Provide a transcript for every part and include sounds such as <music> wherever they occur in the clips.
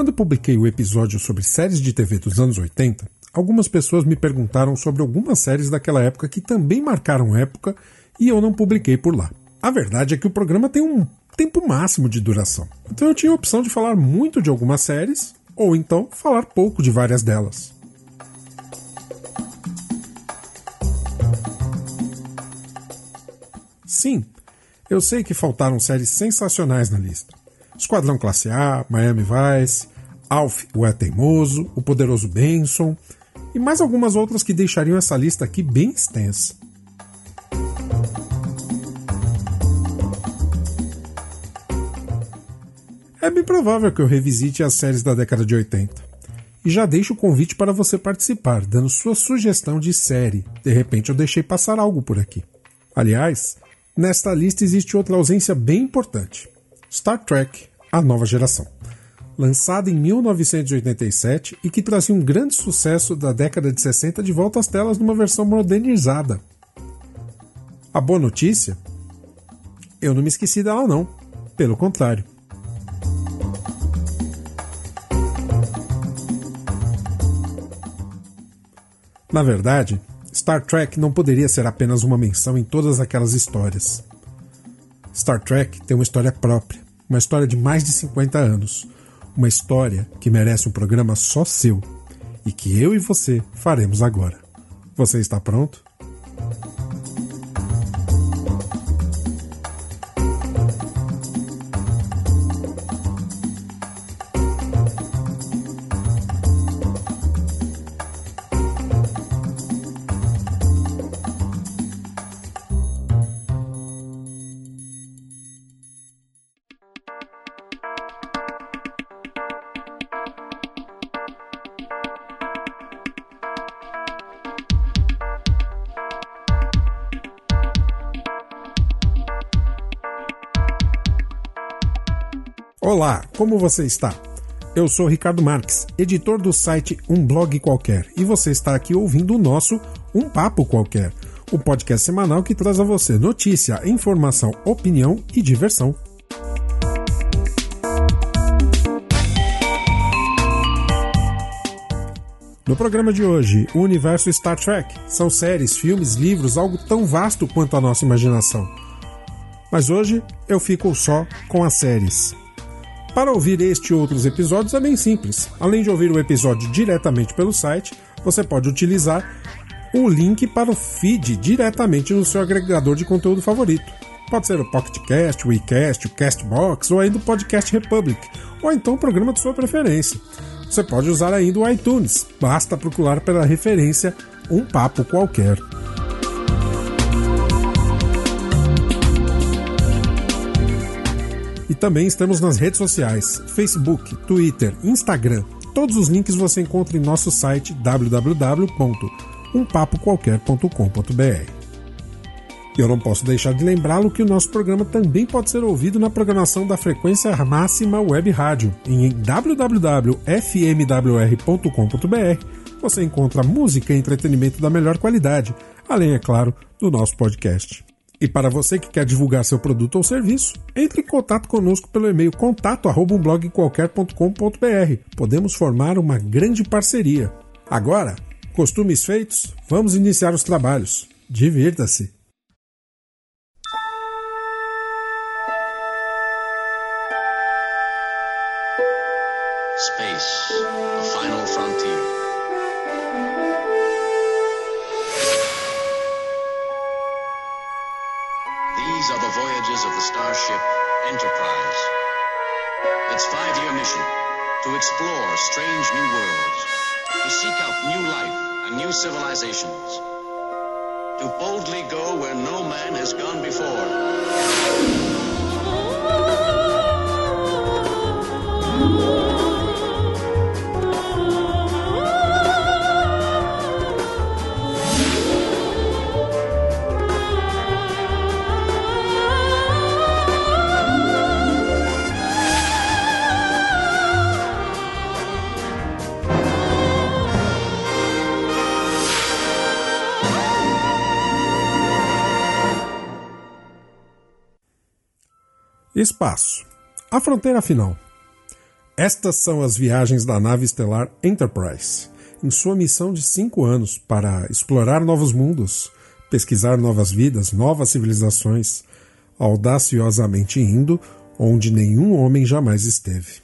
Quando publiquei o episódio sobre séries de TV dos anos 80, algumas pessoas me perguntaram sobre algumas séries daquela época que também marcaram época e eu não publiquei por lá. A verdade é que o programa tem um tempo máximo de duração, então eu tinha a opção de falar muito de algumas séries ou então falar pouco de várias delas. Sim, eu sei que faltaram séries sensacionais na lista. Esquadrão Classe A, Miami Vice, Alf, o É Teimoso, O Poderoso Benson e mais algumas outras que deixariam essa lista aqui bem extensa. É bem provável que eu revisite as séries da década de 80. E já deixo o convite para você participar, dando sua sugestão de série. De repente eu deixei passar algo por aqui. Aliás, nesta lista existe outra ausência bem importante: Star Trek A Nova Geração. Lançada em 1987 e que trazia um grande sucesso da década de 60 de volta às telas numa versão modernizada. A boa notícia? Eu não me esqueci dela, não. Pelo contrário. Na verdade, Star Trek não poderia ser apenas uma menção em todas aquelas histórias. Star Trek tem uma história própria, uma história de mais de 50 anos, uma história que merece um programa só seu e que eu e você faremos agora. Você está pronto? Como você está? Eu sou Ricardo Marques, editor do site Um Blog Qualquer, e você está aqui ouvindo o nosso Um Papo Qualquer, o podcast semanal que traz a você notícia, informação, opinião e diversão. No programa de hoje, o universo Star Trek. São séries, filmes, livros, algo tão vasto quanto a nossa imaginação. Mas hoje eu fico só com as séries. Para ouvir este e outros episódios é bem simples. Além de ouvir o episódio diretamente pelo site, você pode utilizar o link para o feed diretamente no seu agregador de conteúdo favorito. Pode ser o PocketCast, o WeCast, o Castbox ou ainda o Podcast Republic, ou então o programa de sua preferência. Você pode usar ainda o iTunes, basta procurar pela referência Um Papo Qualquer. Também estamos nas redes sociais: Facebook, Twitter, Instagram. Todos os links você encontra em nosso site www.umpapoqualquer.com.br. Eu não posso deixar de lembrá-lo que o nosso programa também pode ser ouvido na programação da frequência máxima web rádio em www.fmwr.com.br. Você encontra música e entretenimento da melhor qualidade, além, é claro, do nosso podcast. E para você que quer divulgar seu produto ou serviço, entre em contato conosco pelo e-mail contato@blogqualquer.com.br. Podemos formar uma grande parceria. Agora, costumes feitos, vamos iniciar os trabalhos. Divirta-se. Man has gone before. Espaço. A fronteira final. Estas são as viagens da nave estelar Enterprise, em sua missão de cinco anos para explorar novos mundos, pesquisar novas vidas, novas civilizações, audaciosamente indo onde nenhum homem jamais esteve.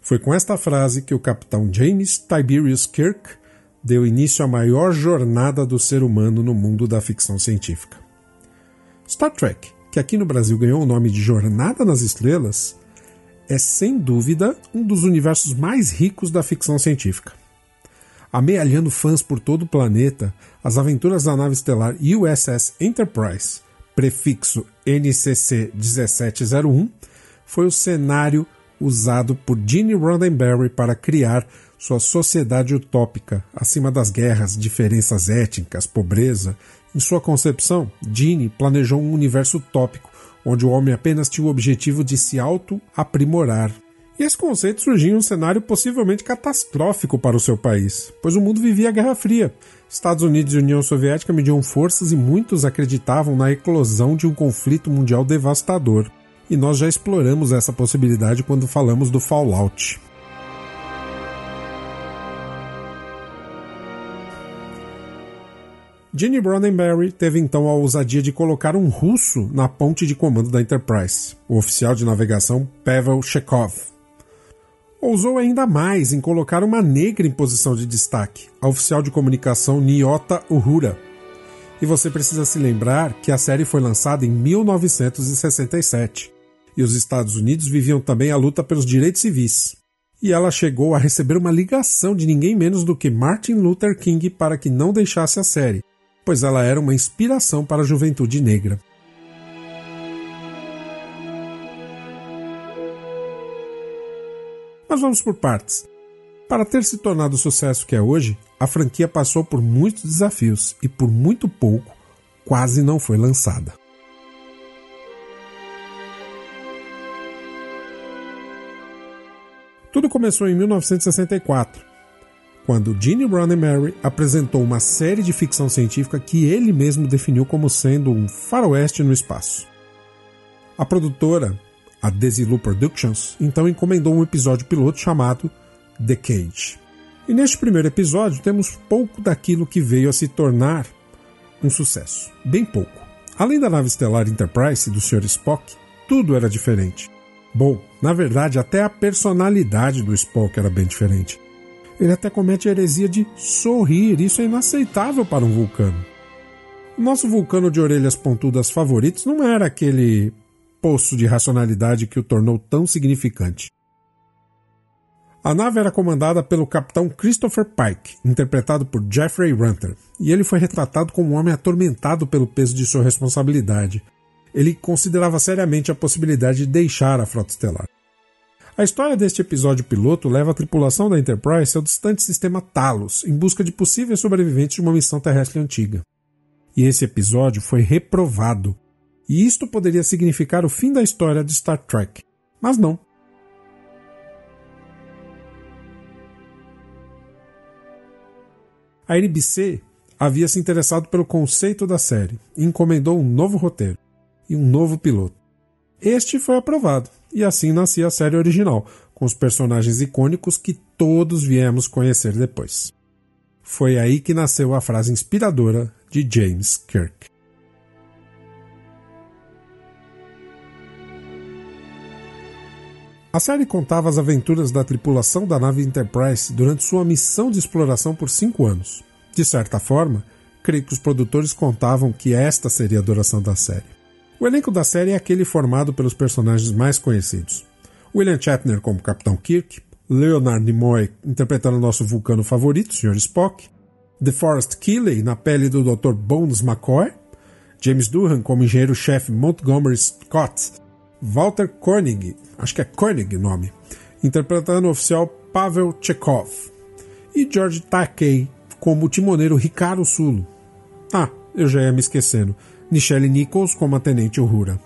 Foi com esta frase que o capitão James Tiberius Kirk deu início à maior jornada do ser humano no mundo da ficção científica. Star Trek, que aqui no Brasil ganhou o nome de Jornada nas Estrelas, é sem dúvida um dos universos mais ricos da ficção científica. Amealhando fãs por todo o planeta, as aventuras da nave estelar USS Enterprise, prefixo NCC 1701, foi o cenário usado por Gene Roddenberry para criar sua sociedade utópica, acima das guerras, diferenças étnicas, pobreza. Em sua concepção, Gene planejou um universo utópico, onde o homem apenas tinha o objetivo de se auto-aprimorar. E esse conceito surgiu em um cenário possivelmente catastrófico para o seu país, pois o mundo vivia a Guerra Fria. Estados Unidos e União Soviética mediam forças e muitos acreditavam na eclosão de um conflito mundial devastador e nós já exploramos essa possibilidade quando falamos do Fallout. Gene Roddenberry teve então a ousadia de colocar um russo na ponte de comando da Enterprise, o oficial de navegação Pavel Chekhov. Ousou ainda mais em colocar uma negra em posição de destaque, a oficial de comunicação Nyota Uhura. E você precisa se lembrar que a série foi lançada em 1967 e os Estados Unidos viviam também a luta pelos direitos civis. E ela chegou a receber uma ligação de ninguém menos do que Martin Luther King para que não deixasse a série, pois ela era uma inspiração para a juventude negra. Mas vamos por partes. Para ter se tornado o sucesso que é hoje, a franquia passou por muitos desafios e por muito pouco quase não foi lançada. Tudo começou em 1964, quando Gene Roddenberry apresentou uma série de ficção científica que ele mesmo definiu como sendo um faroeste no espaço. A produtora, a Desilu Productions, então encomendou um episódio piloto chamado The Cage. E neste primeiro episódio temos pouco daquilo que veio a se tornar um sucesso. Bem pouco. Além da nave estelar Enterprise do Sr. Spock, tudo era diferente. Bom, na verdade, até a personalidade do Spock era bem diferente. Ele até comete a heresia de sorrir, isso é inaceitável para um vulcano. Nosso vulcano de orelhas pontudas favoritos não era aquele poço de racionalidade que o tornou tão significante. A nave era comandada pelo capitão Christopher Pike, interpretado por Jeffrey Runter, e ele foi retratado como um homem atormentado pelo peso de sua responsabilidade, ele considerava seriamente a possibilidade de deixar a frota estelar. A história deste episódio piloto leva a tripulação da Enterprise ao distante sistema Talos, em busca de possíveis sobreviventes de uma missão terrestre antiga. E esse episódio foi reprovado. E isto poderia significar o fim da história de Star Trek. Mas não. A NBC havia se interessado pelo conceito da série e encomendou um novo roteiro e um novo piloto. Este foi aprovado, e assim nascia a série original, com os personagens icônicos que todos viemos conhecer depois. Foi aí que nasceu a frase inspiradora de James Kirk. A série contava as aventuras da tripulação da nave Enterprise durante sua missão de exploração por cinco anos. De certa forma, creio que os produtores contavam que esta seria a duração da série. O elenco da série é aquele formado pelos personagens mais conhecidos. William Shatner como Capitão Kirk, Leonard Nimoy interpretando o nosso vulcano favorito, Sr. Spock, DeForest Keeley na pele do Dr. Bones McCoy, James Doohan como engenheiro-chefe Montgomery Scott, Walter Koenig, acho que é Koenig o nome, interpretando o oficial Pavel Chekhov, e George Takei como o timoneiro Ricardo Sulo. Ah, eu já ia me esquecendo. Nichelle Nichols como a Tenente Uhura.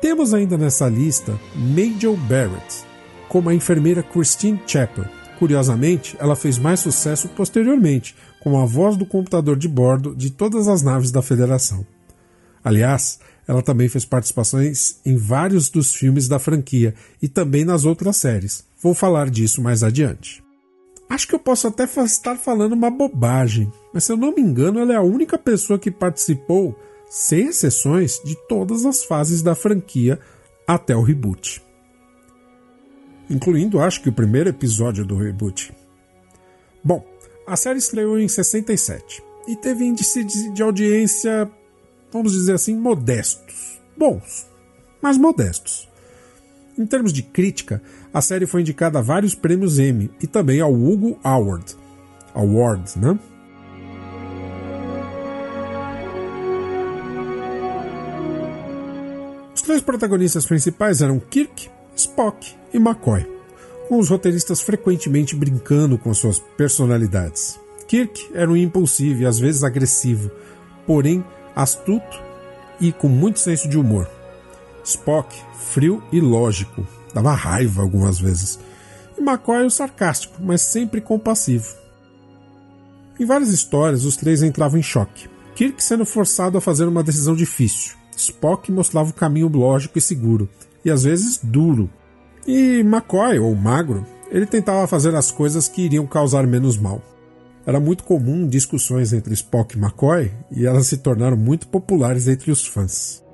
Temos ainda nessa lista Major Barrett como a enfermeira Christine Chappell, Curiosamente, ela fez mais sucesso posteriormente, como a voz do computador de bordo de todas as naves da Federação. Aliás, ela também fez participações em vários dos filmes da franquia e também nas outras séries. Vou falar disso mais adiante. Acho que eu posso até estar falando uma bobagem, mas se eu não me engano, ela é a única pessoa que participou, sem exceções, de todas as fases da franquia até o reboot. Incluindo, acho que o primeiro episódio do reboot. Bom, a série estreou em 67 e teve índices de audiência, vamos dizer assim, modestos. Bons, mas modestos. Em termos de crítica, a série foi indicada a vários prêmios Emmy e também ao Hugo Award. Award, né? Os três protagonistas principais eram Kirk, Spock e McCoy, com os roteiristas frequentemente brincando com suas personalidades. Kirk era um impulsivo e às vezes agressivo, porém astuto e com muito senso de humor. Spock, frio e lógico, dava raiva algumas vezes. E McCoy o sarcástico, mas sempre compassivo. Em várias histórias, os três entravam em choque. Kirk sendo forçado a fazer uma decisão difícil. Spock mostrava o caminho lógico e seguro, e às vezes duro. E McCoy, ou magro, ele tentava fazer as coisas que iriam causar menos mal. Era muito comum discussões entre Spock e McCoy, e elas se tornaram muito populares entre os fãs.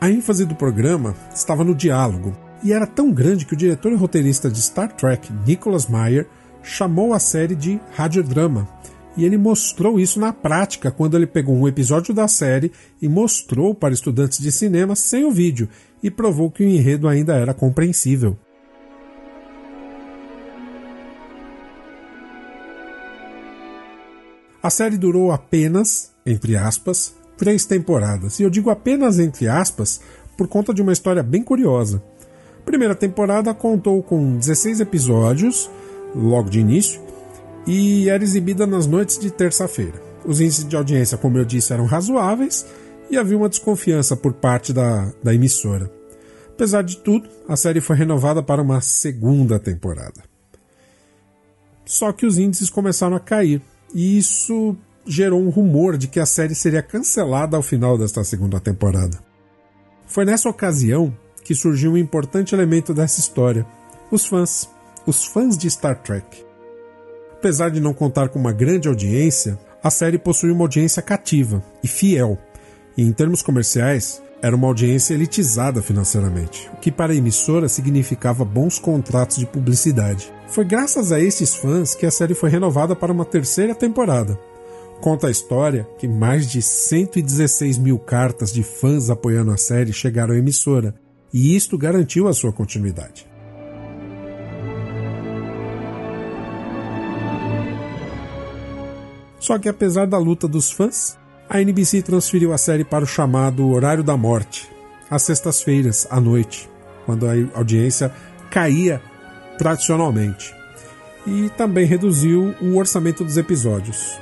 A ênfase do programa estava no diálogo, e era tão grande que o diretor e roteirista de Star Trek, Nicholas Meyer, chamou a série de radiodrama, e ele mostrou isso na prática quando ele pegou um episódio da série e mostrou para estudantes de cinema sem o vídeo e provou que o enredo ainda era compreensível. A série durou apenas, entre aspas, três temporadas. E eu digo apenas entre aspas por conta de uma história bem curiosa. A primeira temporada contou com 16 episódios, logo de início, e era exibida nas noites de terça-feira. Os índices de audiência, como eu disse, eram razoáveis e havia uma desconfiança por parte da, da emissora. Apesar de tudo, a série foi renovada para uma segunda temporada. Só que os índices começaram a cair, e isso gerou um rumor de que a série seria cancelada ao final desta segunda temporada. Foi nessa ocasião que surgiu um importante elemento dessa história: os fãs, os fãs de Star Trek. Apesar de não contar com uma grande audiência, a série possui uma audiência cativa e fiel, e em termos comerciais, era uma audiência elitizada financeiramente, o que para a emissora significava bons contratos de publicidade. Foi graças a esses fãs que a série foi renovada para uma terceira temporada. Conta a história que mais de 116 mil cartas de fãs apoiando a série chegaram à emissora, e isto garantiu a sua continuidade. Só que apesar da luta dos fãs, a NBC transferiu a série para o chamado Horário da Morte, às sextas-feiras, à noite, quando a audiência caía tradicionalmente. E também reduziu o orçamento dos episódios.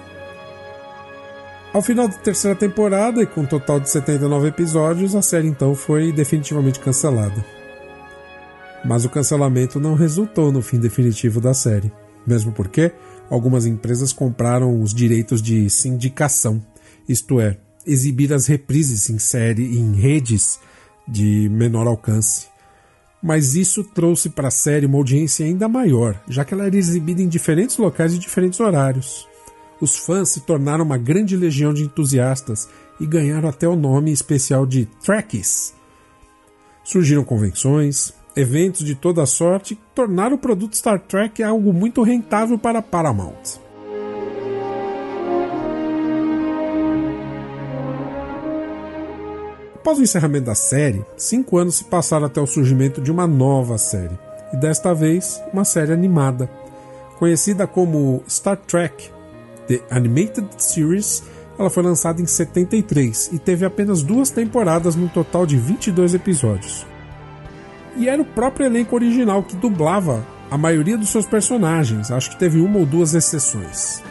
Ao final da terceira temporada, e com um total de 79 episódios, a série então foi definitivamente cancelada. Mas o cancelamento não resultou no fim definitivo da série, mesmo porque algumas empresas compraram os direitos de sindicação, isto é, exibir as reprises em série em redes de menor alcance. Mas isso trouxe para a série uma audiência ainda maior, já que ela era exibida em diferentes locais e diferentes horários. Os fãs se tornaram uma grande legião de entusiastas e ganharam até o nome especial de Trekkies. Surgiram convenções, eventos de toda sorte que tornaram o produto Star Trek algo muito rentável para Paramount. Após o encerramento da série, cinco anos se passaram até o surgimento de uma nova série, e desta vez uma série animada. Conhecida como Star Trek The Animated Series, ela foi lançada em 73 e teve apenas duas temporadas num total de 22 episódios e era o próprio elenco original que dublava a maioria dos seus personagens. Acho que teve uma ou duas exceções.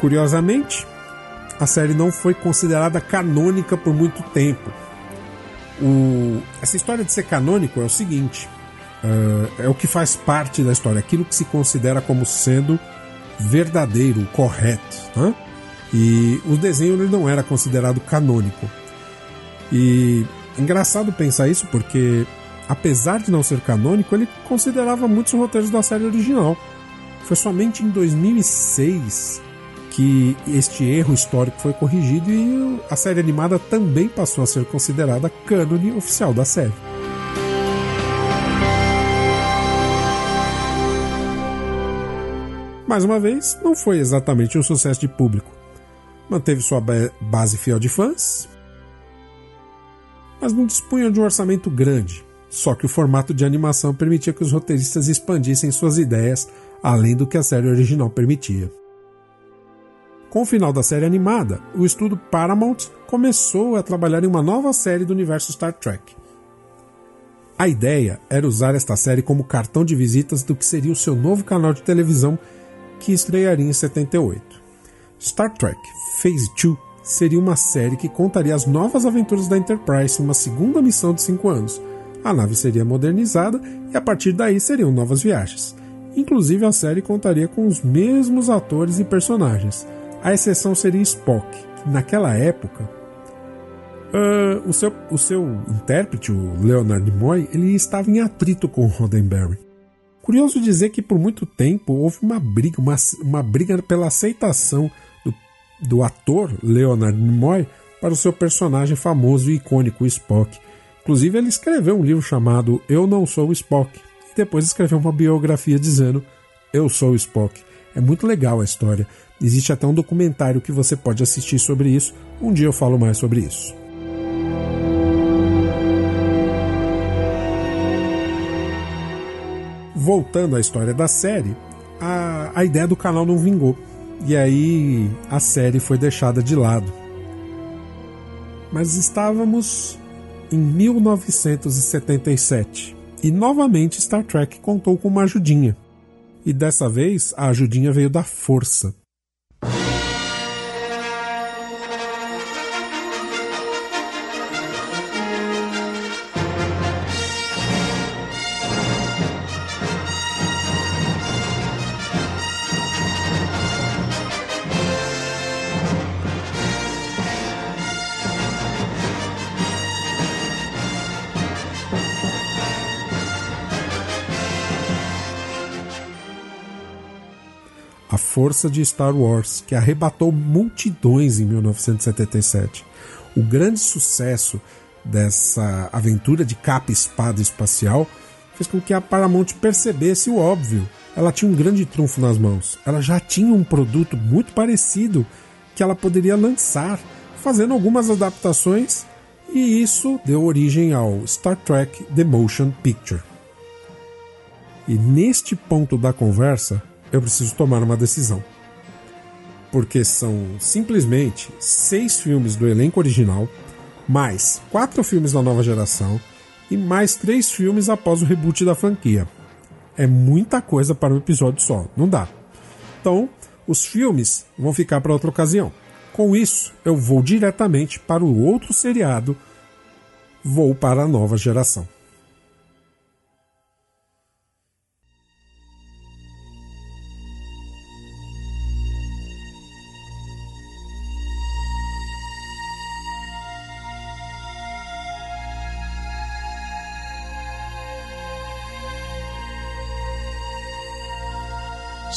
Curiosamente, a série não foi considerada canônica por muito tempo. O... Essa história de ser canônico é o seguinte: uh, é o que faz parte da história, aquilo que se considera como sendo verdadeiro, correto. Né? E o desenho ele não era considerado canônico. E engraçado pensar isso porque, apesar de não ser canônico, ele considerava muitos roteiros da série original. Foi somente em 2006 que este erro histórico foi corrigido e a série animada também passou a ser considerada cânone oficial da série. Mais uma vez, não foi exatamente um sucesso de público. Manteve sua base fiel de fãs, mas não dispunha de um orçamento grande. Só que o formato de animação permitia que os roteiristas expandissem suas ideias além do que a série original permitia. Com o final da série animada, o estúdio Paramount começou a trabalhar em uma nova série do universo Star Trek. A ideia era usar esta série como cartão de visitas do que seria o seu novo canal de televisão que estrearia em 78. Star Trek Phase 2 seria uma série que contaria as novas aventuras da Enterprise em uma segunda missão de cinco anos. A nave seria modernizada e a partir daí seriam novas viagens. Inclusive a série contaria com os mesmos atores e personagens. A exceção seria Spock, que naquela época uh, o, seu, o seu intérprete, o Leonard Nimoy, ele estava em atrito com Roddenberry. Curioso dizer que por muito tempo houve uma briga, uma, uma briga pela aceitação do, do ator Leonard Nimoy para o seu personagem famoso e icônico Spock. Inclusive ele escreveu um livro chamado Eu Não Sou Spock e depois escreveu uma biografia dizendo Eu Sou Spock. É muito legal a história. Existe até um documentário que você pode assistir sobre isso. Um dia eu falo mais sobre isso. Voltando à história da série, a, a ideia do canal não vingou. E aí a série foi deixada de lado. Mas estávamos em 1977 e novamente Star Trek contou com uma ajudinha. E dessa vez a ajudinha veio da força. Força de Star Wars, que arrebatou multidões em 1977. O grande sucesso dessa aventura de capa espada espacial fez com que a Paramount percebesse o óbvio. Ela tinha um grande trunfo nas mãos. Ela já tinha um produto muito parecido que ela poderia lançar, fazendo algumas adaptações, e isso deu origem ao Star Trek The Motion Picture. E neste ponto da conversa, eu preciso tomar uma decisão. Porque são simplesmente seis filmes do elenco original, mais quatro filmes da nova geração e mais três filmes após o reboot da franquia. É muita coisa para um episódio só, não dá. Então, os filmes vão ficar para outra ocasião. Com isso, eu vou diretamente para o outro seriado, vou para a nova geração.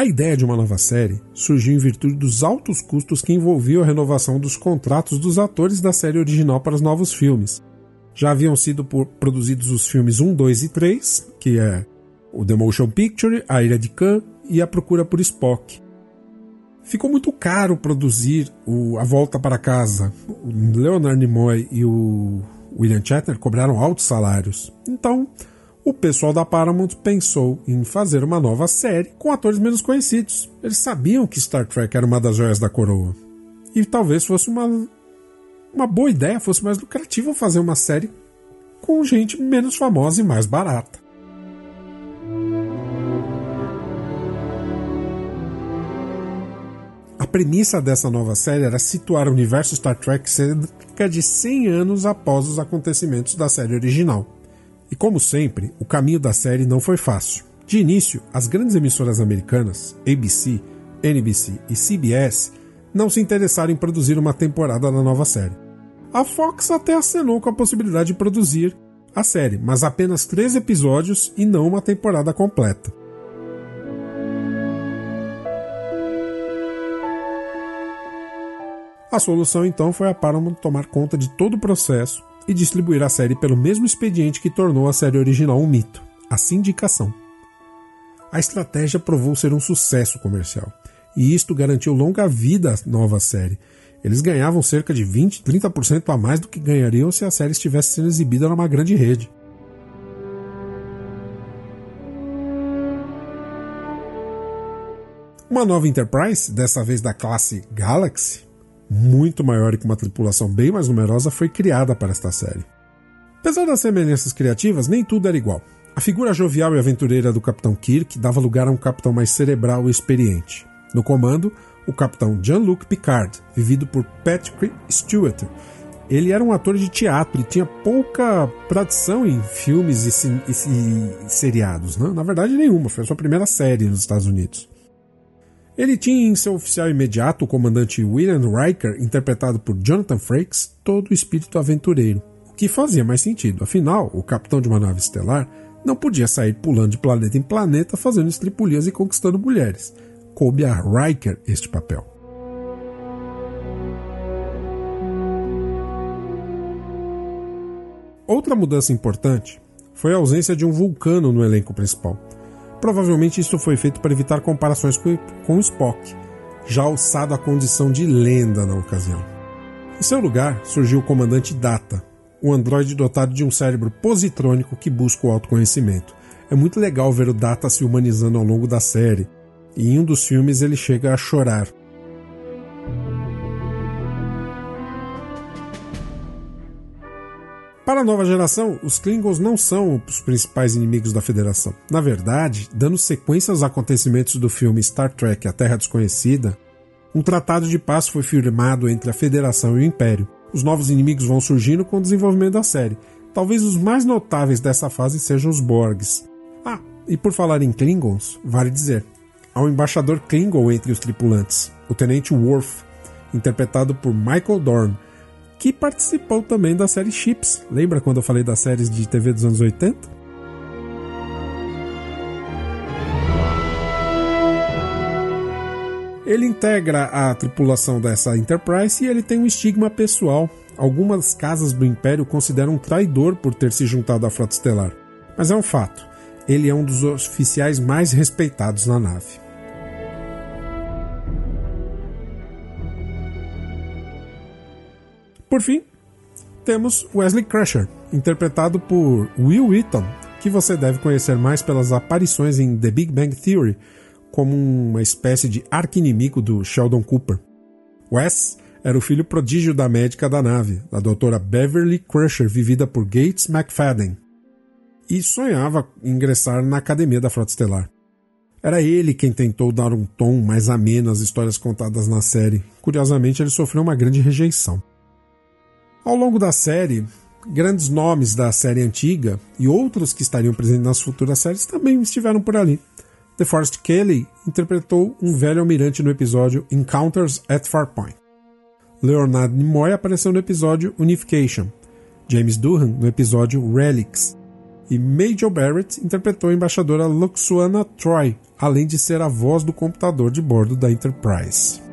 A ideia de uma nova série surgiu em virtude dos altos custos que envolviam a renovação dos contratos dos atores da série original para os novos filmes. Já haviam sido produzidos os filmes 1, 2 e 3, que é o The Motion Picture, A Ilha de Khan e A Procura por Spock. Ficou muito caro produzir o A Volta para Casa. O Leonard Nimoy e o William Shatner cobraram altos salários. Então, o pessoal da Paramount pensou em fazer uma nova série com atores menos conhecidos. Eles sabiam que Star Trek era uma das joias da coroa. E talvez fosse uma, uma boa ideia, fosse mais lucrativo fazer uma série com gente menos famosa e mais barata. A premissa dessa nova série era situar o universo Star Trek cerca de 100 anos após os acontecimentos da série original. E como sempre, o caminho da série não foi fácil. De início, as grandes emissoras americanas, ABC, NBC e CBS, não se interessaram em produzir uma temporada da nova série. A Fox até acenou com a possibilidade de produzir a série, mas apenas três episódios e não uma temporada completa. A solução então foi a Paramount tomar conta de todo o processo e distribuir a série pelo mesmo expediente que tornou a série original um mito, a sindicação. A estratégia provou ser um sucesso comercial, e isto garantiu longa vida à nova série. Eles ganhavam cerca de 20, 30% a mais do que ganhariam se a série estivesse sendo exibida numa grande rede. Uma nova Enterprise, dessa vez da classe Galaxy, muito maior e com uma tripulação bem mais numerosa, foi criada para esta série. Apesar das semelhanças criativas, nem tudo era igual. A figura jovial e aventureira do Capitão Kirk dava lugar a um capitão mais cerebral e experiente. No comando, o capitão Jean-Luc Picard, vivido por Patrick Stewart. Ele era um ator de teatro e tinha pouca tradição em filmes e, e, e seriados. Né? Na verdade, nenhuma. Foi a sua primeira série nos Estados Unidos. Ele tinha em seu oficial imediato, o comandante William Riker, interpretado por Jonathan Frakes, todo o espírito aventureiro, o que fazia mais sentido. Afinal, o capitão de uma nave estelar não podia sair pulando de planeta em planeta fazendo estripulias e conquistando mulheres. Coube a Riker este papel. Outra mudança importante foi a ausência de um vulcano no elenco principal. Provavelmente isso foi feito para evitar comparações com Spock, já alçado à condição de lenda na ocasião. Em seu lugar surgiu o comandante Data, um androide dotado de um cérebro positrônico que busca o autoconhecimento. É muito legal ver o Data se humanizando ao longo da série, e em um dos filmes ele chega a chorar Para a nova geração, os Klingons não são os principais inimigos da Federação. Na verdade, dando sequência aos acontecimentos do filme Star Trek A Terra Desconhecida, um tratado de paz foi firmado entre a Federação e o Império. Os novos inimigos vão surgindo com o desenvolvimento da série. Talvez os mais notáveis dessa fase sejam os Borgs. Ah, e por falar em Klingons, vale dizer, há um embaixador Klingon entre os tripulantes, o Tenente Worf, interpretado por Michael Dorn, que participou também da série Chips. Lembra quando eu falei das séries de TV dos anos 80? Ele integra a tripulação dessa Enterprise e ele tem um estigma pessoal. Algumas casas do Império consideram um traidor por ter se juntado à Frota Estelar. Mas é um fato. Ele é um dos oficiais mais respeitados na nave. Por fim, temos Wesley Crusher, interpretado por Will Wheaton, que você deve conhecer mais pelas aparições em The Big Bang Theory, como uma espécie de arqui-inimigo do Sheldon Cooper. Wes era o filho prodígio da médica da nave, a doutora Beverly Crusher, vivida por Gates McFadden, e sonhava ingressar na academia da Frota Estelar. Era ele quem tentou dar um tom mais ameno às histórias contadas na série. Curiosamente, ele sofreu uma grande rejeição. Ao longo da série, grandes nomes da série antiga e outros que estariam presentes nas futuras séries também estiveram por ali. The Forest Kelly interpretou um velho almirante no episódio Encounters at Farpoint. Leonard Nimoy apareceu no episódio Unification. James Doohan no episódio Relics. E Major Barrett interpretou a embaixadora Luxuana Troy, além de ser a voz do computador de bordo da Enterprise.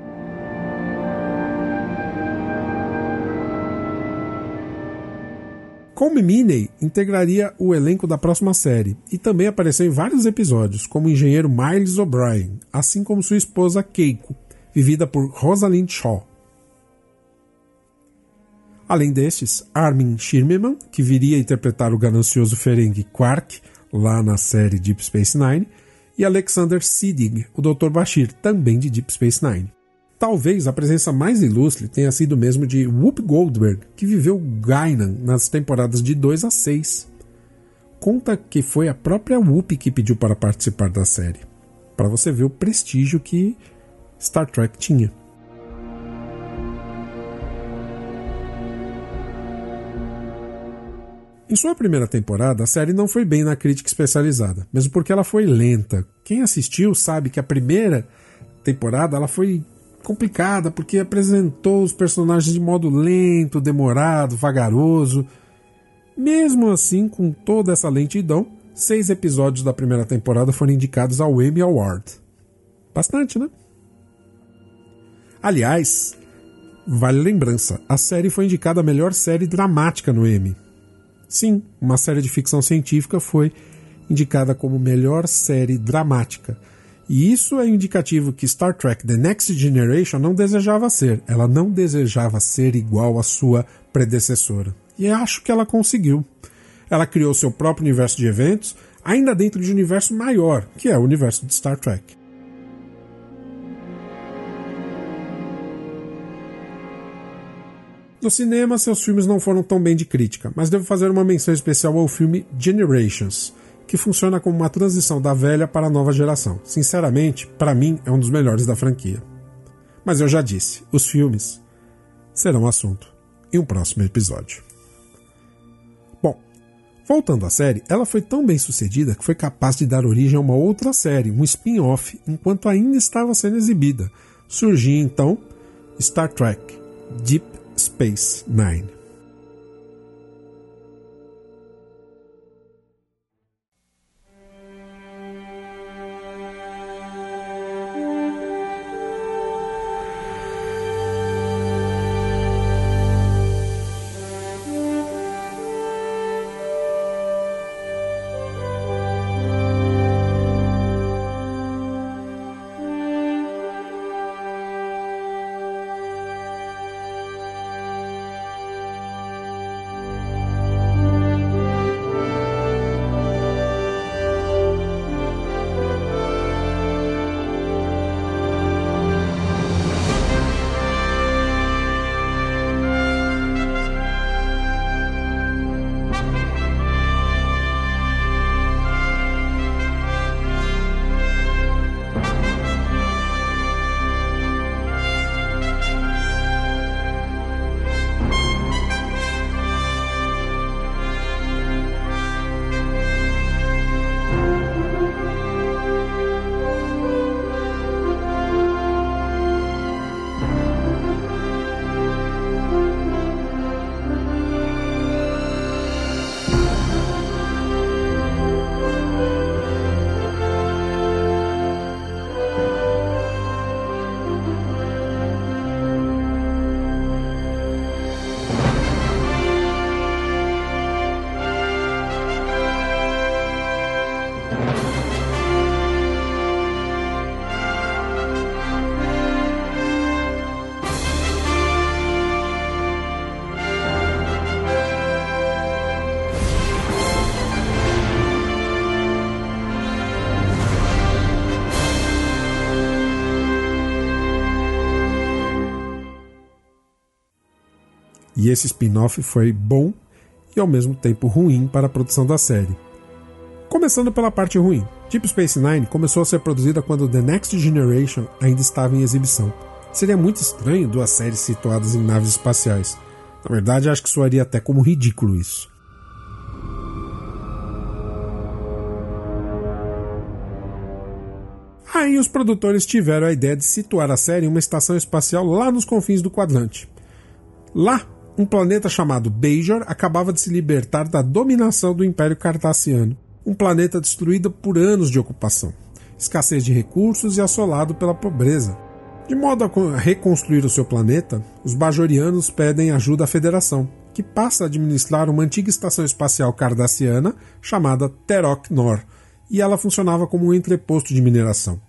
Colm Meaney integraria o elenco da próxima série e também apareceu em vários episódios como o engenheiro Miles O'Brien, assim como sua esposa Keiko, vivida por Rosalind Shaw. Além destes, Armin Shirmeman, que viria a interpretar o ganancioso Ferengi Quark lá na série Deep Space Nine, e Alexander Siddig, o Dr. Bashir, também de Deep Space Nine. Talvez a presença mais ilustre tenha sido mesmo de Whoop Goldberg, que viveu Guinan nas temporadas de 2 a 6. Conta que foi a própria Whoop que pediu para participar da série, para você ver o prestígio que Star Trek tinha. Em sua primeira temporada, a série não foi bem na crítica especializada, mesmo porque ela foi lenta. Quem assistiu sabe que a primeira temporada ela foi complicada porque apresentou os personagens de modo lento, demorado, vagaroso. Mesmo assim, com toda essa lentidão, seis episódios da primeira temporada foram indicados ao Emmy Award. Bastante, né? Aliás, vale lembrança, a série foi indicada a melhor série dramática no Emmy. Sim, uma série de ficção científica foi indicada como melhor série dramática e isso é indicativo que Star Trek The Next Generation não desejava ser. Ela não desejava ser igual à sua predecessora. E acho que ela conseguiu. Ela criou seu próprio universo de eventos, ainda dentro de um universo maior, que é o universo de Star Trek. No cinema, seus filmes não foram tão bem de crítica, mas devo fazer uma menção especial ao filme Generations, que funciona como uma transição da velha para a nova geração. Sinceramente, para mim é um dos melhores da franquia. Mas eu já disse, os filmes serão assunto em um próximo episódio. Bom, voltando à série, ela foi tão bem sucedida que foi capaz de dar origem a uma outra série, um spin-off, enquanto ainda estava sendo exibida. Surgiu então Star Trek Deep Space Nine. E esse spin-off foi bom e ao mesmo tempo ruim para a produção da série. Começando pela parte ruim, Deep Space Nine começou a ser produzida quando The Next Generation ainda estava em exibição. Seria muito estranho duas séries situadas em naves espaciais. Na verdade, acho que soaria até como ridículo isso. Aí os produtores tiveram a ideia de situar a série em uma estação espacial lá nos confins do quadrante. Lá um planeta chamado Bajor acabava de se libertar da dominação do Império Cardassiano, um planeta destruído por anos de ocupação, escassez de recursos e assolado pela pobreza. De modo a reconstruir o seu planeta, os Bajorianos pedem ajuda à Federação, que passa a administrar uma antiga estação espacial cardassiana chamada Terok Nor, e ela funcionava como um entreposto de mineração.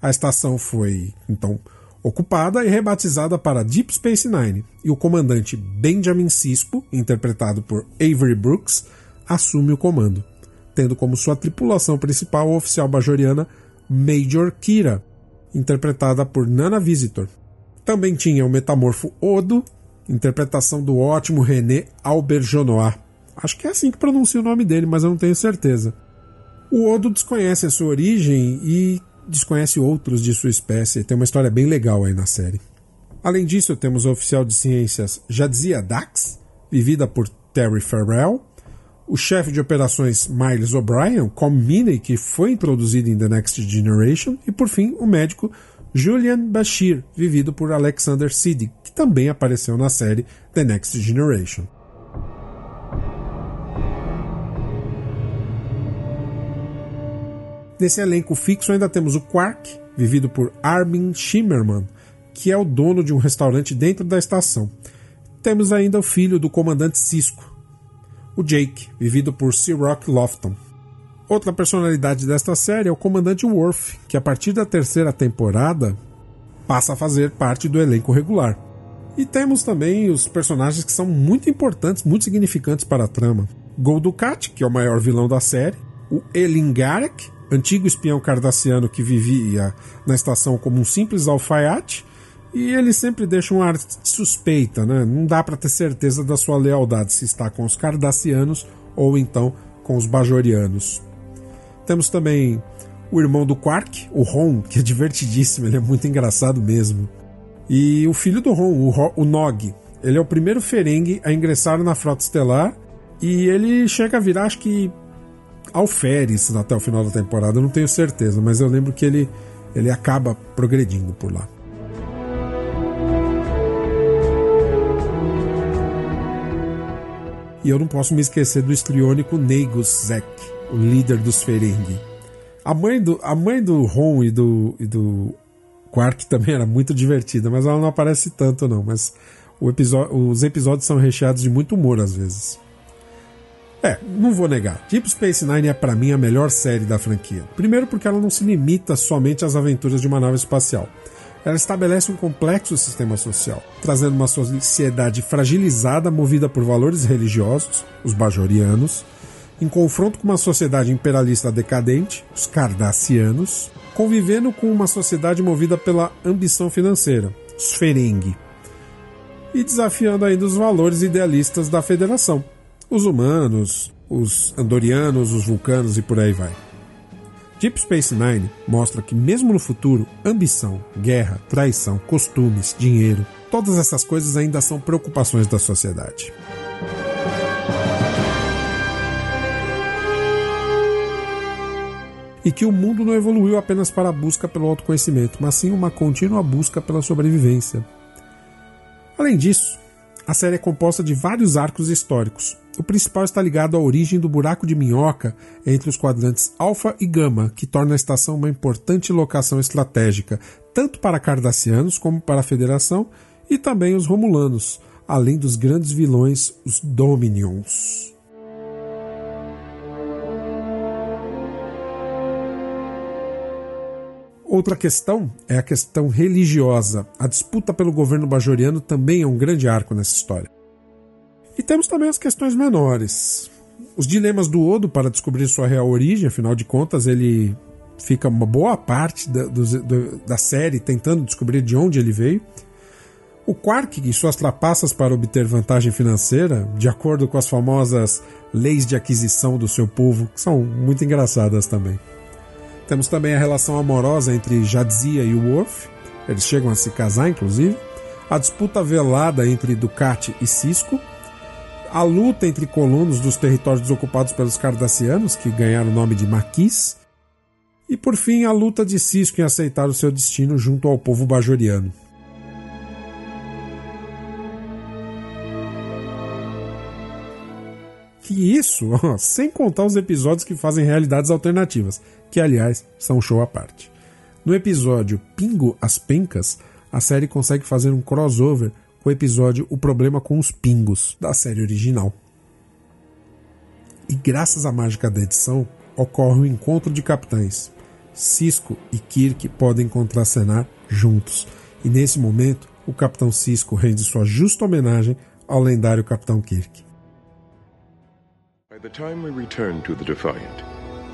A estação foi, então, ocupada e rebatizada para Deep Space Nine, e o comandante Benjamin Sisko, interpretado por Avery Brooks, assume o comando, tendo como sua tripulação principal a oficial bajoriana Major Kira, interpretada por Nana Visitor. Também tinha o metamorfo Odo, interpretação do ótimo René Auberjonois. Acho que é assim que pronuncia o nome dele, mas eu não tenho certeza. O Odo desconhece a sua origem e desconhece outros de sua espécie. Tem uma história bem legal aí na série. Além disso, temos a oficial de ciências Jadzia Dax, vivida por Terry Farrell, o chefe de operações Miles O'Brien, Com Miney, que foi introduzido em The Next Generation, e por fim, o médico Julian Bashir, vivido por Alexander Siddig, que também apareceu na série The Next Generation. Nesse elenco fixo ainda temos o Quark, vivido por Armin Shimmerman, que é o dono de um restaurante dentro da estação. Temos ainda o filho do comandante Cisco, o Jake, vivido por Sir Rock Lofton. Outra personalidade desta série é o comandante Worf, que a partir da terceira temporada passa a fazer parte do elenco regular. E temos também os personagens que são muito importantes, muito significantes para a trama. Gol Dukat, que é o maior vilão da série, o Elin Garek, antigo espião cardassiano que vivia na estação como um simples alfaiate, e ele sempre deixa um ar de suspeita, né? Não dá para ter certeza da sua lealdade se está com os cardassianos ou então com os bajorianos. Temos também o irmão do Quark, o Ron, que é divertidíssimo, ele é muito engraçado mesmo. E o filho do Ron, o, o Nog, ele é o primeiro Ferengue a ingressar na Frota Estelar e ele chega a virar, acho que alferes até o final da temporada, não tenho certeza, mas eu lembro que ele, ele acaba progredindo por lá. E eu não posso me esquecer do estriônico Negus Zek, o líder dos Ferengi. A mãe do, a mãe do Ron e do, e do Quark também era muito divertida, mas ela não aparece tanto não. Mas episódio, os episódios são recheados de muito humor às vezes. É, não vou negar. Deep Space Nine é para mim a melhor série da franquia. Primeiro porque ela não se limita somente às aventuras de uma nave espacial. Ela estabelece um complexo sistema social, trazendo uma sociedade fragilizada movida por valores religiosos, os bajorianos, em confronto com uma sociedade imperialista decadente, os cardassianos, convivendo com uma sociedade movida pela ambição financeira, os Ferengi, e desafiando ainda os valores idealistas da Federação, os humanos, os andorianos, os vulcanos e por aí vai. Deep Space Nine mostra que, mesmo no futuro, ambição, guerra, traição, costumes, dinheiro, todas essas coisas ainda são preocupações da sociedade. E que o mundo não evoluiu apenas para a busca pelo autoconhecimento, mas sim uma contínua busca pela sobrevivência. Além disso, a série é composta de vários arcos históricos. O principal está ligado à origem do buraco de minhoca entre os quadrantes Alfa e Gama, que torna a estação uma importante locação estratégica, tanto para cardassianos como para a Federação e também os Romulanos, além dos grandes vilões, os Dominions. Outra questão é a questão religiosa. A disputa pelo governo bajoriano também é um grande arco nessa história. E temos também as questões menores. Os dilemas do Odo para descobrir sua real origem, afinal de contas, ele fica uma boa parte da, do, da série tentando descobrir de onde ele veio. O Quark e suas trapaças para obter vantagem financeira, de acordo com as famosas leis de aquisição do seu povo, que são muito engraçadas também. Temos também a relação amorosa entre Jadzia e Worf, eles chegam a se casar, inclusive. A disputa velada entre Ducati e Cisco. A luta entre colonos dos territórios ocupados pelos Cardassianos, que ganharam o nome de Maquis. E por fim, a luta de Cisco em aceitar o seu destino junto ao povo bajoriano. Que isso, <laughs> ó, sem contar os episódios que fazem realidades alternativas, que aliás são show à parte. No episódio Pingo as Pencas, a série consegue fazer um crossover o episódio O Problema com os Pingos, da série original. E graças à mágica da edição, ocorre o um encontro de capitães. Cisco e Kirk podem contracenar juntos, e nesse momento o Capitão Cisco rende sua justa homenagem ao lendário Capitão Kirk. By the time we returned to the Defiant,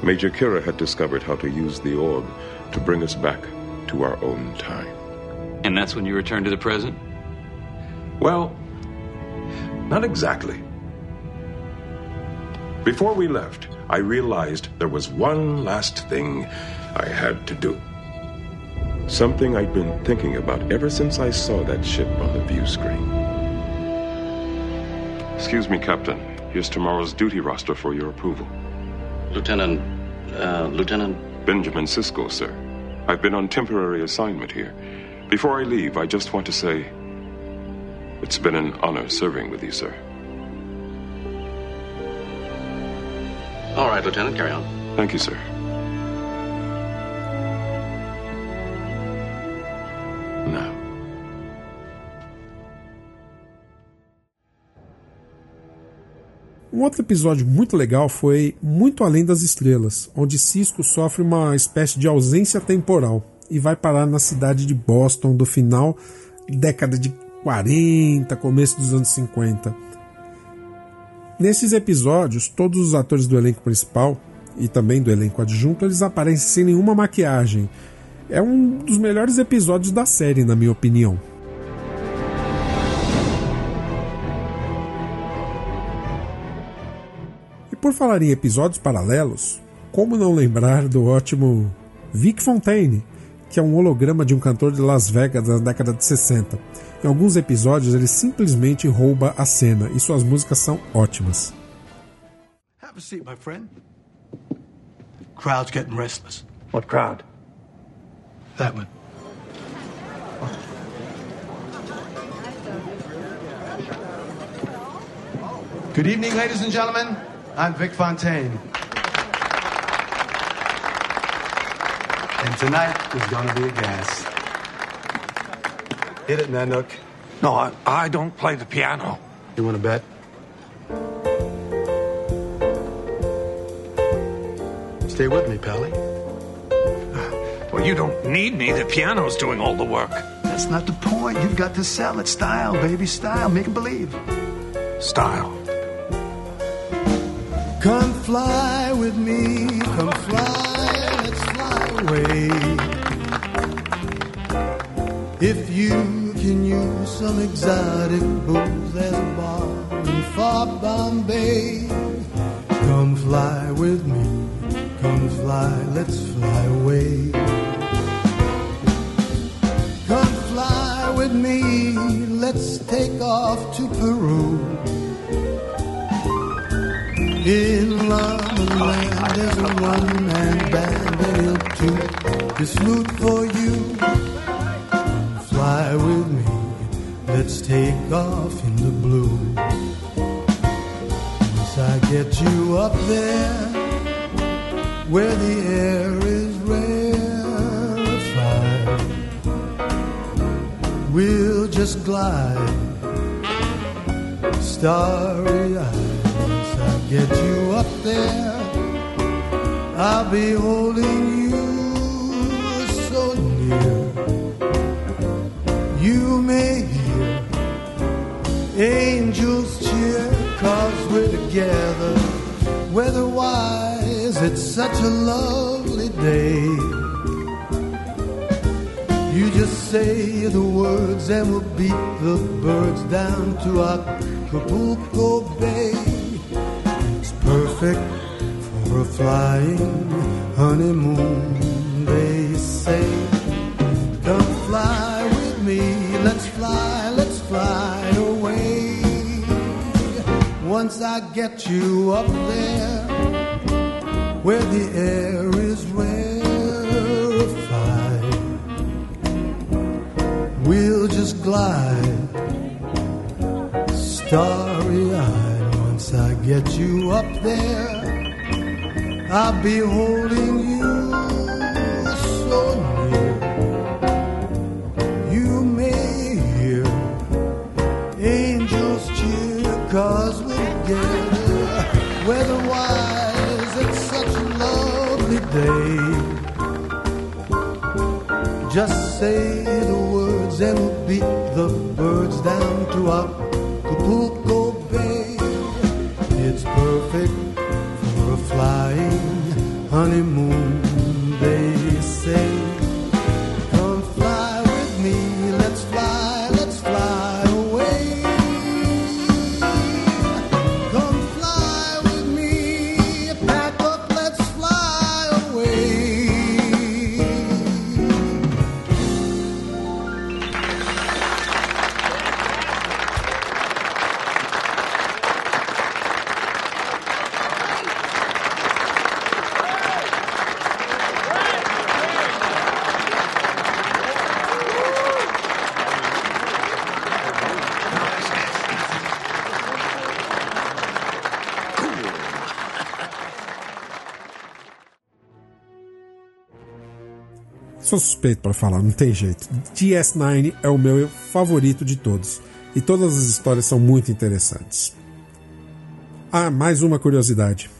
Major Kira had discovered how to use the orb to bring us back to our own time. And that's when you returned to the present? Well, not exactly. Before we left, I realized there was one last thing I had to do. Something I'd been thinking about ever since I saw that ship on the view screen. Excuse me, Captain. Here's tomorrow's duty roster for your approval. Lieutenant. Uh, Lieutenant? Benjamin Sisko, sir. I've been on temporary assignment here. Before I leave, I just want to say it's been an honor serving with you, sir. All right, Lieutenant, carry on. Thank you, sir. Now. Um outro episódio muito legal foi Muito Além das Estrelas, onde Cisco sofre uma espécie de ausência temporal e vai parar na cidade de Boston do final década de 40, começo dos anos 50. Nesses episódios, todos os atores do elenco principal e também do elenco adjunto, eles aparecem sem nenhuma maquiagem. É um dos melhores episódios da série, na minha opinião. E por falar em episódios paralelos, como não lembrar do ótimo Vic Fontaine, que é um holograma de um cantor de Las Vegas da década de 60. Em alguns episódios ele simplesmente rouba a cena e suas músicas são ótimas. Have a seat, my friend. Crowd's getting restless. What crowd? That one. Good evening, ladies and gentlemen. I'm Vic Fontaine. And tonight is gonna be a gas. Hit it, Nanook. No, I, I don't play the piano. You wanna bet? Stay with me, Pally. <sighs> Well, you don't need me. The piano's doing all the work. That's not the point. You've got to sell it. Style, baby, style. Make it believe. Style. Come fly with me. Come fly. Away. If you can use some exotic booze, there's a bar in far Bombay. Come fly with me. Come fly. Let's fly away. Come fly with me. Let's take off to Peru. In there's a one-man band, and he'll toot his flute for you. Fly with me, let's take off in the blue. Once I get you up there, where the air is rarefied, we'll just glide, starry-eyed. Once I get you up there, I'll be holding you so near. You may hear angels cheer, cause we're together. Weatherwise, it's such a lovely day. You just say the words and we'll beat the birds down to Acapulco Bay. It's perfect for a flying honeymoon, they say. Come fly with me, let's fly, let's fly away. Once I get you up there, where the air is rarefied, we'll just glide, starry eyed. Once I get get you up there, I'll be holding you so near. You may hear angels cheer, cause we're together. Weatherwise, it's such a lovely day. Just say the words and we'll beat the birds down to Acapulco Sou suspeito para falar, não tem jeito. DS9 é o meu favorito de todos. E todas as histórias são muito interessantes. Ah, mais uma curiosidade.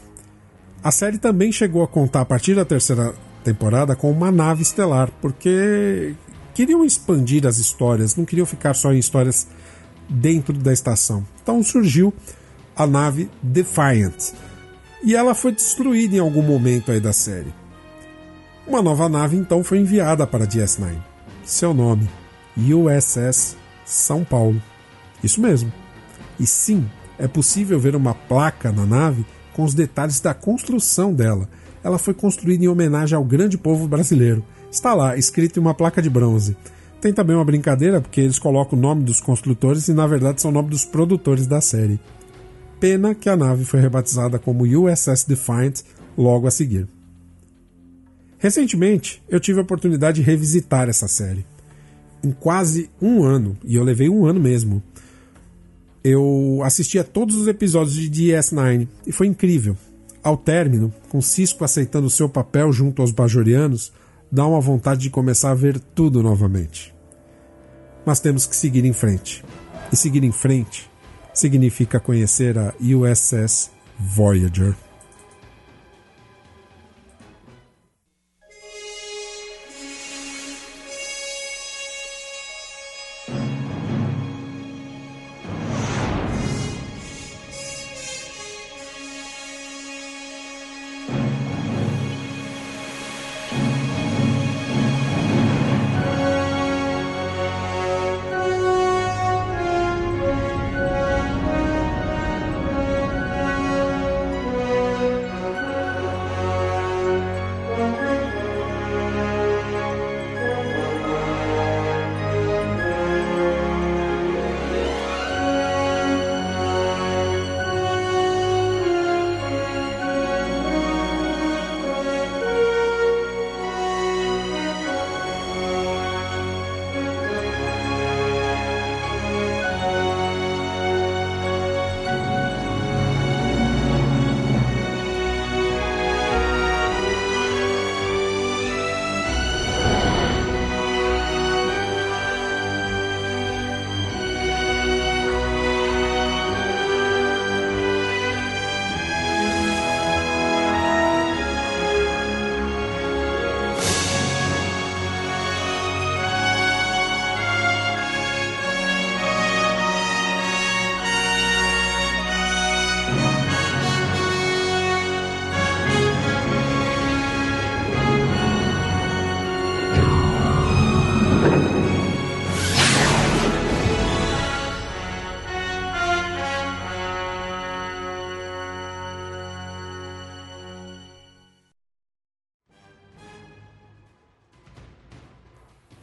A série também chegou a contar a partir da terceira temporada com uma nave estelar, porque queriam expandir as histórias, não queriam ficar só em histórias dentro da estação. Então surgiu a nave Defiant. E ela foi destruída em algum momento aí da série. Uma nova nave então foi enviada para a DS9. Seu nome: USS São Paulo. Isso mesmo. E sim, é possível ver uma placa na nave com os detalhes da construção dela. Ela foi construída em homenagem ao grande povo brasileiro. Está lá, escrito em uma placa de bronze. Tem também uma brincadeira, porque eles colocam o nome dos construtores e na verdade são o nome dos produtores da série. Pena que a nave foi rebatizada como USS Defiant logo a seguir. Recentemente, eu tive a oportunidade de revisitar essa série. Em quase um ano, e eu levei um ano mesmo, eu assisti a todos os episódios de DS9 e foi incrível. Ao término, com Cisco aceitando seu papel junto aos Bajorianos, dá uma vontade de começar a ver tudo novamente. Mas temos que seguir em frente. E seguir em frente significa conhecer a USS Voyager.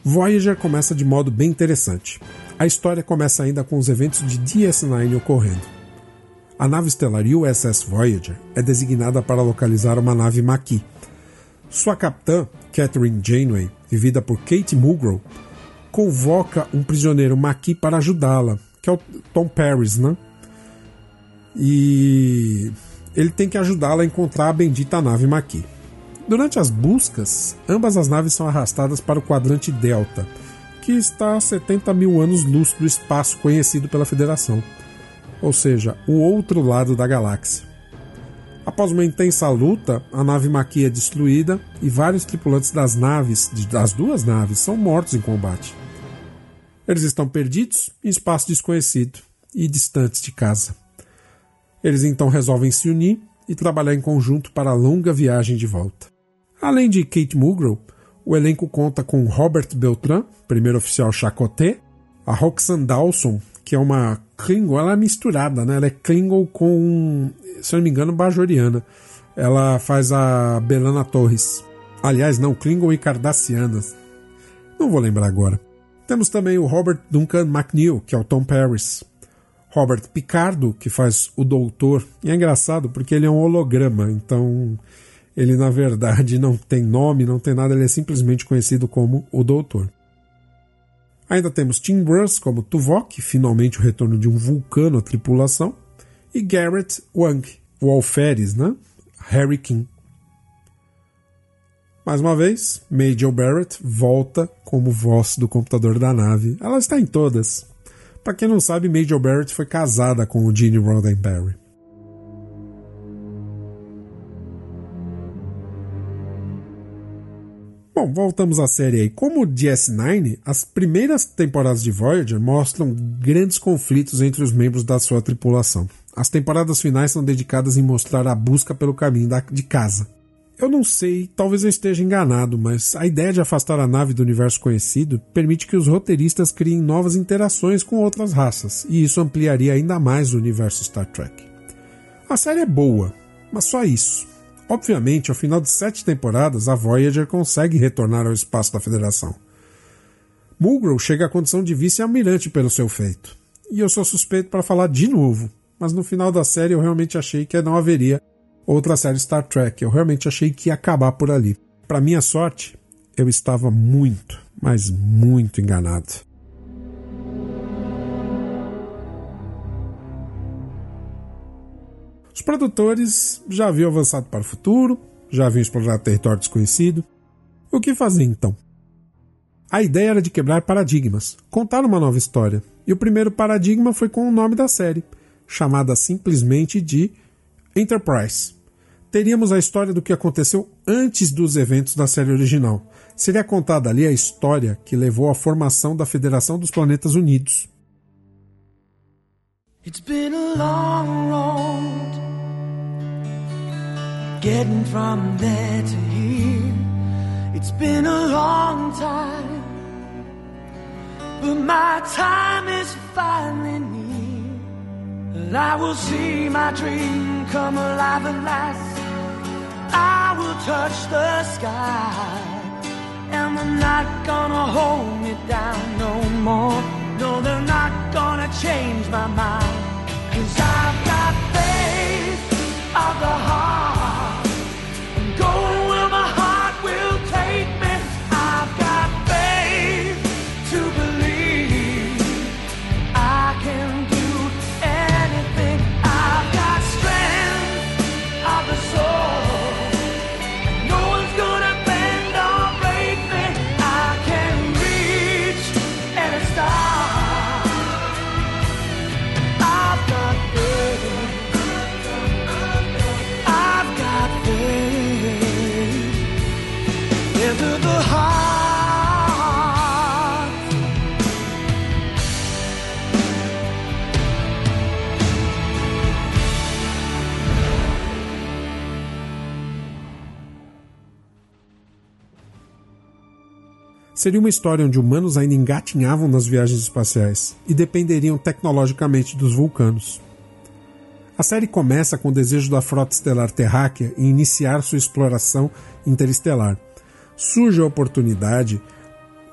Voyager começa de modo bem interessante. A história começa ainda com os eventos de DS9 ocorrendo. A nave estelar USS Voyager é designada para localizar uma nave Maquis. Sua capitã, Catherine Janeway, vivida por Kate Mulgrew, convoca um prisioneiro Maquis para ajudá-la, que é o Tom Paris, né? e ele tem que ajudá-la a encontrar a bendita nave Maqui. Durante as buscas, ambas as naves são arrastadas para o quadrante Delta, que está a 70 mil anos-luz do espaço conhecido pela Federação, ou seja, o outro lado da galáxia. Após uma intensa luta, a nave Maqui é destruída e vários tripulantes das naves, das duas naves, são mortos em combate. Eles estão perdidos em espaço desconhecido e distantes de casa. Eles então resolvem se unir e trabalhar em conjunto para a longa viagem de volta. Além de Kate Mulgrew, o elenco conta com Robert Beltran, primeiro oficial Chacoté, a Roxanne Dawson, que é uma Klingon, ela é misturada, né? Ela é Klingon com, se eu não me engano, Bajoriana. Ela faz a Belana Torres. Aliás, não, Klingon e Cardassianas. Não vou lembrar agora. Temos também o Robert Duncan McNeil, que é o Tom Paris. Robert Picardo, que faz o Doutor. E é engraçado porque ele é um holograma, então ele na verdade não tem nome, não tem nada, ele é simplesmente conhecido como o Doutor. Ainda temos Tim Bruce como Tuvok, finalmente o retorno de um vulcano à tripulação, e Garrett Wang, o alferes, né? Harry King. Mais uma vez, Major Barrett volta como voz do computador da nave. Ela está em todas. Para quem não sabe, Major Barrett foi casada com o Gene Roddenberry. Bom, voltamos à série aí. Como DS9, as primeiras temporadas de Voyager mostram grandes conflitos entre os membros da sua tripulação. As temporadas finais são dedicadas em mostrar a busca pelo caminho de casa. Eu não sei, talvez eu esteja enganado, mas a ideia de afastar a nave do universo conhecido permite que os roteiristas criem novas interações com outras raças, e isso ampliaria ainda mais o universo Star Trek. A série é boa, mas só isso. Obviamente, ao final de sete temporadas, a Voyager consegue retornar ao espaço da Federação. Mulgrew chega à condição de vice-almirante pelo seu feito. E eu sou suspeito para falar de novo, mas no final da série eu realmente achei que não haveria outra série Star Trek. Eu realmente achei que ia acabar por ali. Para minha sorte, eu estava muito, mas muito enganado. Os produtores já haviam avançado para o futuro, já haviam explorado território desconhecido. O que fazer então? A ideia era de quebrar paradigmas, contar uma nova história. E o primeiro paradigma foi com o nome da série, chamada simplesmente de Enterprise. Teríamos a história do que aconteceu antes dos eventos da série original. Seria contada ali a história que levou à formação da Federação dos Planetas Unidos. It's been a long road getting from there to here. It's been a long time, but my time is finally near. And I will see my dream come alive at last. I will touch the sky, and they're not gonna hold me down no more. No, they're not gonna change my mind. Seria uma história onde humanos ainda engatinhavam nas viagens espaciais e dependeriam tecnologicamente dos vulcanos. A série começa com o desejo da frota estelar terráquea em iniciar sua exploração interestelar. Surge a oportunidade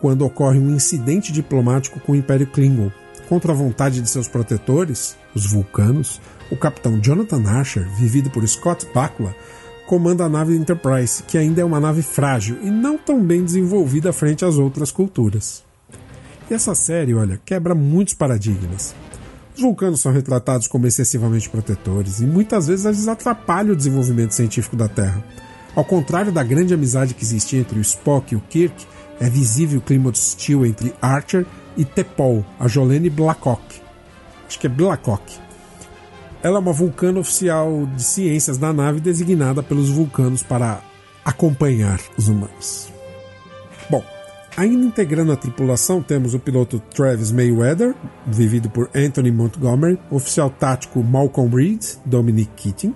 quando ocorre um incidente diplomático com o Império Klingon. Contra a vontade de seus protetores, os vulcanos, o capitão Jonathan Archer, vivido por Scott Bakula, comanda a nave Enterprise, que ainda é uma nave frágil e não tão bem desenvolvida frente às outras culturas. E essa série, olha, quebra muitos paradigmas. Os vulcanos são retratados como excessivamente protetores e muitas vezes eles atrapalham o desenvolvimento científico da Terra. Ao contrário da grande amizade que existia entre o Spock e o Kirk, é visível o clima hostil entre Archer e T'Pol, a Jolene Blacklock. Acho que é Blacklock. Ela é uma vulcana oficial de ciências da nave designada pelos vulcanos para acompanhar os humanos. Bom, ainda integrando a tripulação temos o piloto Travis Mayweather, vivido por Anthony Montgomery, oficial tático Malcolm Reed, Dominic Keating,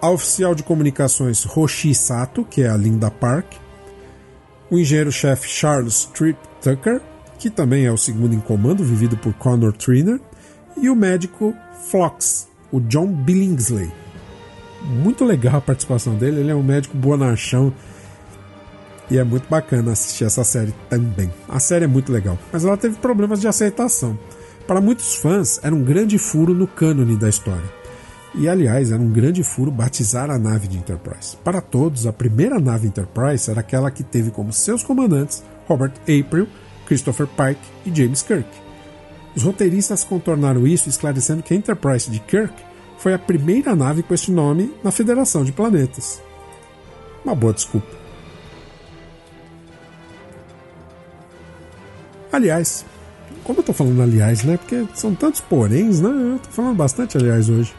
a oficial de comunicações Roshi Sato, que é a Linda Park, o engenheiro-chefe Charles Tripp Tucker, que também é o segundo em comando, vivido por Connor Triner, e o médico Flox, o John Billingsley. Muito legal a participação dele, ele é um médico bonachão e é muito bacana assistir essa série também. A série é muito legal, mas ela teve problemas de aceitação. Para muitos fãs, era um grande furo no cânone da história. E aliás, era um grande furo batizar a nave de Enterprise. Para todos, a primeira nave Enterprise era aquela que teve como seus comandantes Robert April, Christopher Pike e James Kirk. Os roteiristas contornaram isso esclarecendo que a Enterprise de Kirk foi a primeira nave com esse nome na Federação de Planetas. Uma boa desculpa. Aliás, como eu estou falando aliás, né? Porque são tantos poréns, né? Eu estou falando bastante aliás hoje.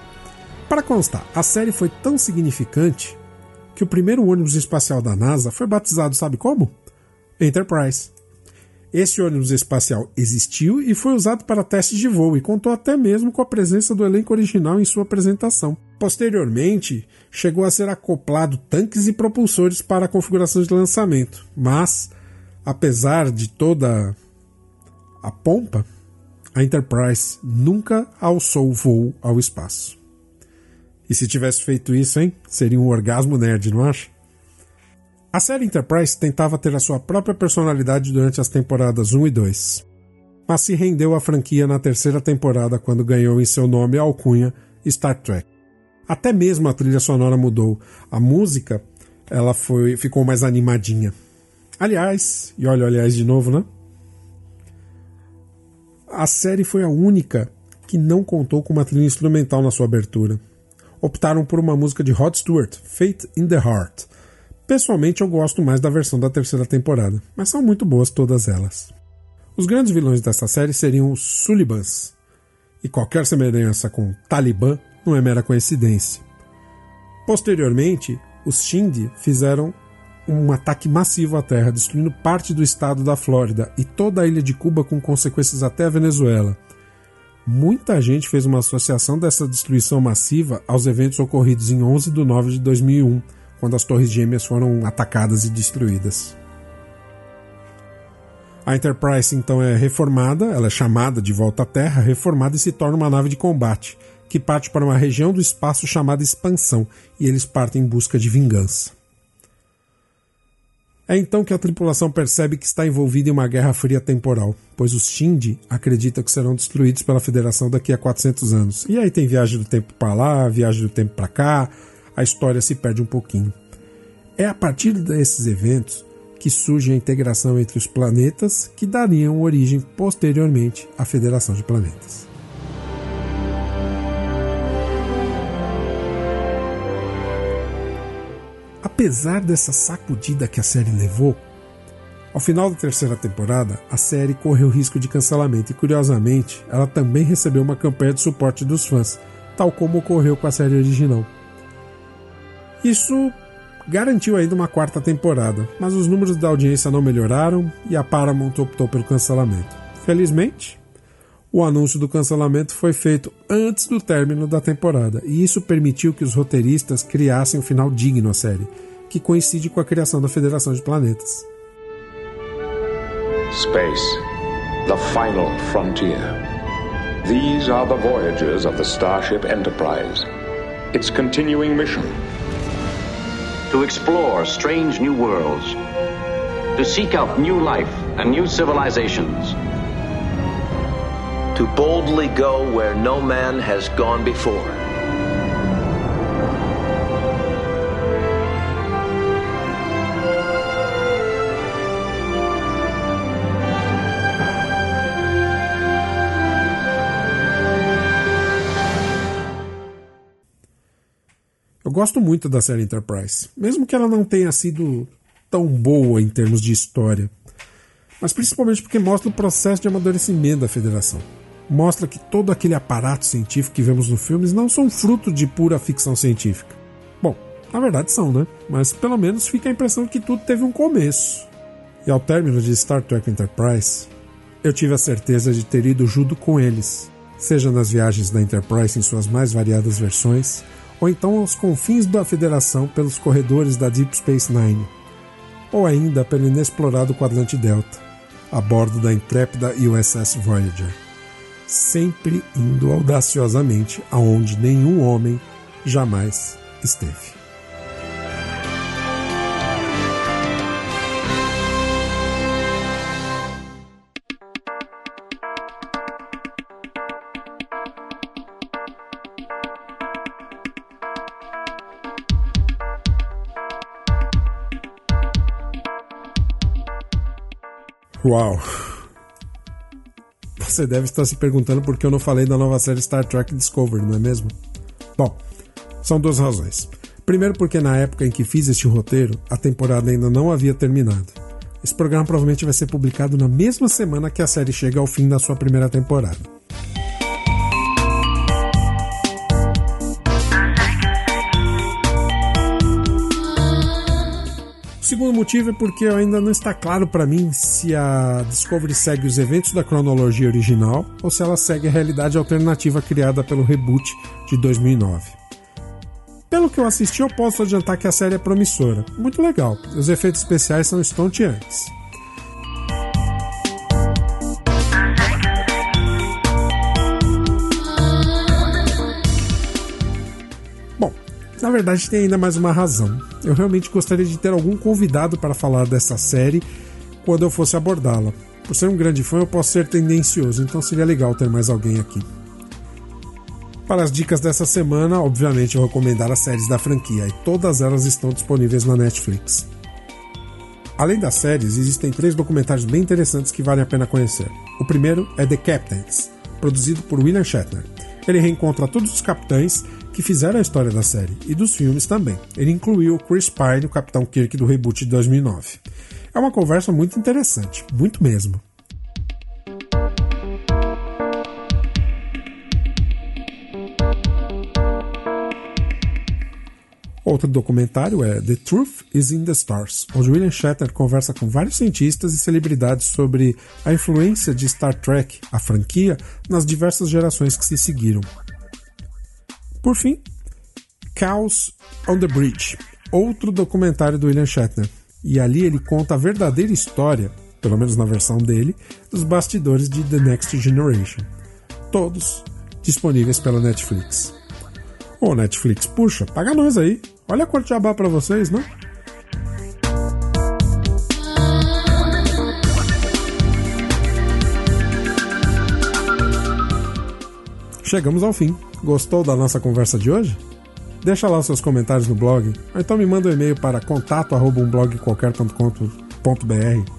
Para constar, a série foi tão significante que o primeiro ônibus espacial da NASA foi batizado, sabe como? Enterprise. Esse ônibus espacial existiu e foi usado para testes de voo e contou até mesmo com a presença do elenco original em sua apresentação. Posteriormente, chegou a ser acoplado tanques e propulsores para a configuração de lançamento, mas, apesar de toda a pompa, a Enterprise nunca alçou voo ao espaço. E se tivesse feito isso, hein? Seria um orgasmo nerd, não acha? A série Enterprise tentava ter a sua própria personalidade durante as temporadas 1 e 2, mas se rendeu à franquia na terceira temporada quando ganhou em seu nome a alcunha Star Trek. Até mesmo a trilha sonora mudou. A música ela foi, ficou mais animadinha. Aliás, e olha, aliás de novo, né? A série foi a única que não contou com uma trilha instrumental na sua abertura optaram por uma música de Rod Stewart, Fate in the Heart. Pessoalmente eu gosto mais da versão da terceira temporada, mas são muito boas todas elas. Os grandes vilões desta série seriam os Sullivans, e qualquer semelhança com Talibã não é mera coincidência. Posteriormente, os Shindy fizeram um ataque massivo à Terra, destruindo parte do estado da Flórida e toda a ilha de Cuba com consequências até a Venezuela muita gente fez uma associação dessa destruição massiva aos eventos ocorridos em 11 de nove de 2001, quando as Torres Gêmeas foram atacadas e destruídas. A Enterprise então é reformada, ela é chamada de volta à Terra, reformada e se torna uma nave de combate, que parte para uma região do espaço chamada Expansão, e eles partem em busca de vingança. É então que a tripulação percebe que está envolvida em uma guerra fria temporal, pois os Shindy acreditam que serão destruídos pela Federação daqui a 400 anos. E aí tem viagem do tempo para lá, viagem do tempo para cá, a história se perde um pouquinho. É a partir desses eventos que surge a integração entre os planetas que dariam origem posteriormente à Federação de Planetas. Apesar dessa sacudida que a série levou, ao final da terceira temporada, a série correu risco de cancelamento e, curiosamente, ela também recebeu uma campanha de suporte dos fãs, tal como ocorreu com a série original. Isso garantiu ainda uma quarta temporada, mas os números da audiência não melhoraram e a Paramount optou pelo cancelamento. Felizmente, o anúncio do cancelamento foi feito antes do término da temporada, e isso permitiu que os roteiristas criassem um final digno à série, que coincide com a criação da Federação de Planetas. Space, the final frontier. These are the voyages of the Starship Enterprise. Its continuing mission to explore strange new worlds, to seek out new life and new civilizations. To boldly go where no man has gone before. Gosto muito da série Enterprise, mesmo que ela não tenha sido tão boa em termos de história, mas principalmente porque mostra o processo de amadurecimento da Federação. Mostra que todo aquele aparato científico que vemos nos filmes não são fruto de pura ficção científica. Bom, na verdade são, né? Mas pelo menos fica a impressão que tudo teve um começo. E ao término de Star Trek Enterprise, eu tive a certeza de ter ido junto com eles, seja nas viagens da Enterprise em suas mais variadas versões, ou então aos confins da Federação pelos corredores da Deep Space Nine, ou ainda pelo inexplorado quadrante Delta, a bordo da intrépida USS Voyager, sempre indo audaciosamente aonde nenhum homem jamais esteve. Uau! Você deve estar se perguntando por que eu não falei da nova série Star Trek Discovery, não é mesmo? Bom, são duas razões. Primeiro, porque na época em que fiz este roteiro, a temporada ainda não havia terminado. Esse programa provavelmente vai ser publicado na mesma semana que a série chega ao fim da sua primeira temporada. Segundo motivo é porque ainda não está claro para mim se a Discovery segue os eventos da cronologia original ou se ela segue a realidade alternativa criada pelo reboot de 2009. Pelo que eu assisti, eu posso adiantar que a série é promissora. Muito legal. Os efeitos especiais são estonteantes. Verdade, tem ainda mais uma razão. Eu realmente gostaria de ter algum convidado para falar dessa série quando eu fosse abordá-la. Por ser um grande fã, eu posso ser tendencioso, então seria legal ter mais alguém aqui. Para as dicas dessa semana, obviamente eu recomendar as séries da franquia, e todas elas estão disponíveis na Netflix. Além das séries, existem três documentários bem interessantes que valem a pena conhecer. O primeiro é The Captains, produzido por William Shatner. Ele reencontra todos os capitães que fizeram a história da série e dos filmes também. Ele incluiu o Chris Pine, o Capitão Kirk do reboot de 2009. É uma conversa muito interessante, muito mesmo. Outro documentário é The Truth is in the Stars, onde William Shatner conversa com vários cientistas e celebridades sobre a influência de Star Trek, a franquia, nas diversas gerações que se seguiram. Por fim, Chaos on the Bridge, outro documentário do William Shatner. E ali ele conta a verdadeira história, pelo menos na versão dele, dos bastidores de The Next Generation. Todos disponíveis pela Netflix. Ô Netflix, puxa, paga nós aí. Olha quanto jabá para vocês, não? Chegamos ao fim. Gostou da nossa conversa de hoje? Deixa lá seus comentários no blog, ou então me manda um e-mail para contato@umblogqualquer.com.br.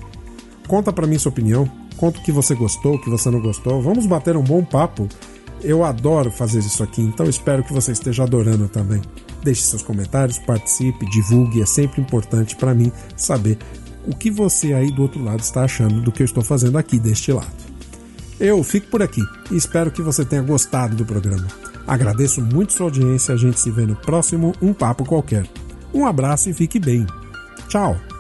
Conta para mim sua opinião, conta o que você gostou, o que você não gostou. Vamos bater um bom papo. Eu adoro fazer isso aqui, então espero que você esteja adorando também. Deixe seus comentários, participe, divulgue, é sempre importante para mim saber o que você aí do outro lado está achando do que eu estou fazendo aqui deste lado. Eu fico por aqui e espero que você tenha gostado do programa. Agradeço muito sua audiência. A gente se vê no próximo Um Papo Qualquer. Um abraço e fique bem. Tchau!